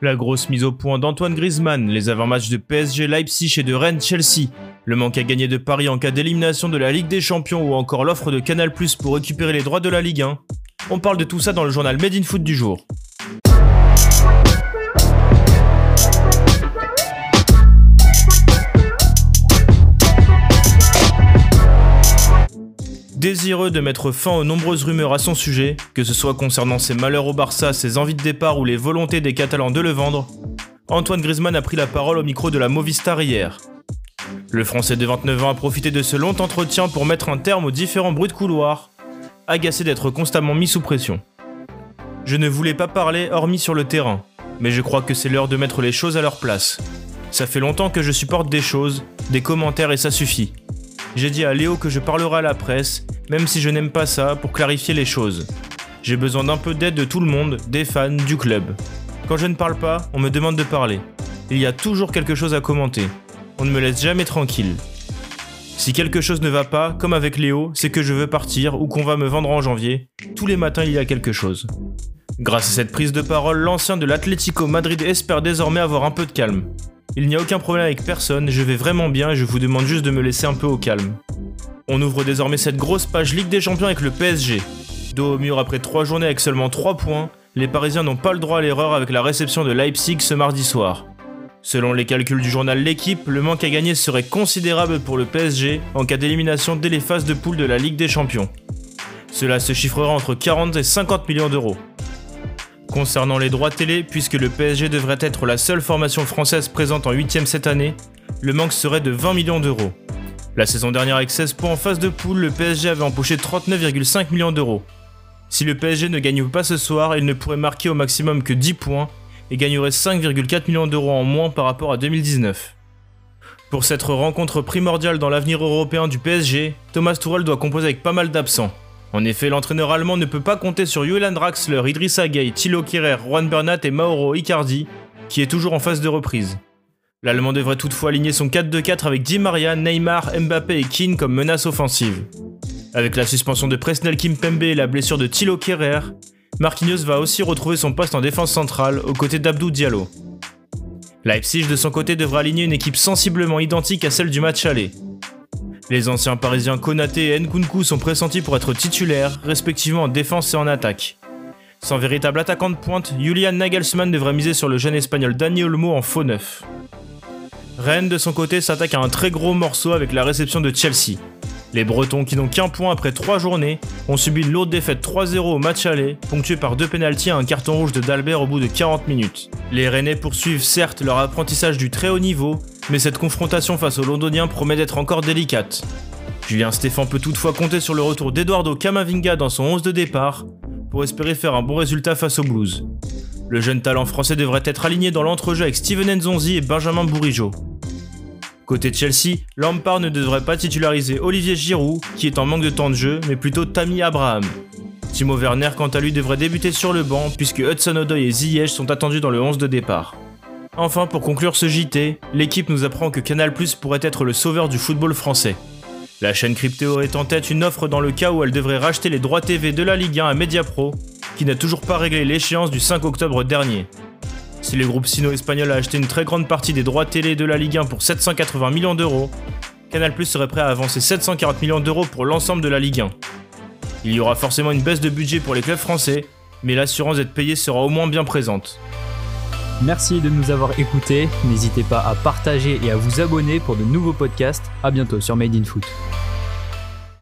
La grosse mise au point d'Antoine Griezmann, les avant-matchs de PSG Leipzig et de Rennes Chelsea, le manque à gagner de Paris en cas d'élimination de la Ligue des Champions ou encore l'offre de Canal Plus pour récupérer les droits de la Ligue 1. On parle de tout ça dans le journal Made in Foot du jour. Désireux de mettre fin aux nombreuses rumeurs à son sujet, que ce soit concernant ses malheurs au Barça, ses envies de départ ou les volontés des Catalans de le vendre, Antoine Griezmann a pris la parole au micro de la Movistar hier. Le Français de 29 ans a profité de ce long entretien pour mettre un terme aux différents bruits de couloir, agacé d'être constamment mis sous pression. Je ne voulais pas parler hormis sur le terrain, mais je crois que c'est l'heure de mettre les choses à leur place. Ça fait longtemps que je supporte des choses, des commentaires et ça suffit. J'ai dit à Léo que je parlerai à la presse, même si je n'aime pas ça, pour clarifier les choses. J'ai besoin d'un peu d'aide de tout le monde, des fans, du club. Quand je ne parle pas, on me demande de parler. Il y a toujours quelque chose à commenter. On ne me laisse jamais tranquille. Si quelque chose ne va pas, comme avec Léo, c'est que je veux partir ou qu'on va me vendre en janvier. Tous les matins, il y a quelque chose. Grâce à cette prise de parole, l'ancien de l'Atlético Madrid espère désormais avoir un peu de calme. Il n'y a aucun problème avec personne, je vais vraiment bien et je vous demande juste de me laisser un peu au calme. On ouvre désormais cette grosse page Ligue des Champions avec le PSG. Dos au mur après 3 journées avec seulement 3 points, les Parisiens n'ont pas le droit à l'erreur avec la réception de Leipzig ce mardi soir. Selon les calculs du journal L'équipe, le manque à gagner serait considérable pour le PSG en cas d'élimination dès les phases de poule de la Ligue des Champions. Cela se chiffrera entre 40 et 50 millions d'euros. Concernant les droits télé, puisque le PSG devrait être la seule formation française présente en 8ème cette année, le manque serait de 20 millions d'euros. La saison dernière avec 16 points en phase de poule, le PSG avait empoché 39,5 millions d'euros. Si le PSG ne gagne pas ce soir, il ne pourrait marquer au maximum que 10 points et gagnerait 5,4 millions d'euros en moins par rapport à 2019. Pour cette rencontre primordiale dans l'avenir européen du PSG, Thomas Tuchel doit composer avec pas mal d'absents. En effet, l'entraîneur allemand ne peut pas compter sur Julian Draxler, Idrissa Gueye, Thilo Kerrer, Juan Bernat et Mauro Icardi, qui est toujours en phase de reprise. L'Allemand devrait toutefois aligner son 4-2-4 avec Di Maria, Neymar, Mbappé et Keane comme menace offensive. Avec la suspension de Presnel Kimpembe et la blessure de Thilo Kerrer, Marquinhos va aussi retrouver son poste en défense centrale aux côtés d'Abdou Diallo. Leipzig de son côté devra aligner une équipe sensiblement identique à celle du match aller, les anciens parisiens Konaté et Nkunku sont pressentis pour être titulaires, respectivement en défense et en attaque. Sans véritable attaquant de pointe, Julian Nagelsmann devrait miser sur le jeune espagnol Dani Olmo en faux neuf. Rennes de son côté s'attaque à un très gros morceau avec la réception de Chelsea. Les Bretons, qui n'ont qu'un point après trois journées, ont subi une lourde défaite 3-0 au match aller, ponctué par deux pénalties et un carton rouge de Dalbert au bout de 40 minutes. Les Rennais poursuivent certes leur apprentissage du très haut niveau, mais cette confrontation face aux Londoniens promet d'être encore délicate. Julien Stéphan peut toutefois compter sur le retour d'Eduardo Camavinga dans son 11 de départ, pour espérer faire un bon résultat face aux Blues. Le jeune talent français devrait être aligné dans l'entrejeu avec Steven Nzonzi et Benjamin Bourigeau. Côté Chelsea, Lampard ne devrait pas titulariser Olivier Giroud, qui est en manque de temps de jeu, mais plutôt Tammy Abraham. Timo Werner, quant à lui, devrait débuter sur le banc, puisque Hudson Odoi et Ziyech sont attendus dans le 11 de départ. Enfin, pour conclure ce JT, l'équipe nous apprend que Canal Plus pourrait être le sauveur du football français. La chaîne Cryptéo est en tête une offre dans le cas où elle devrait racheter les droits TV de la Ligue 1 à Mediapro, qui n'a toujours pas réglé l'échéance du 5 octobre dernier. Si le groupe sino-espagnol a acheté une très grande partie des droits télé de la Ligue 1 pour 780 millions d'euros, Canal Plus serait prêt à avancer 740 millions d'euros pour l'ensemble de la Ligue 1. Il y aura forcément une baisse de budget pour les clubs français, mais l'assurance d'être payé sera au moins bien présente. Merci de nous avoir écoutés. N'hésitez pas à partager et à vous abonner pour de nouveaux podcasts. A bientôt sur Made in Foot.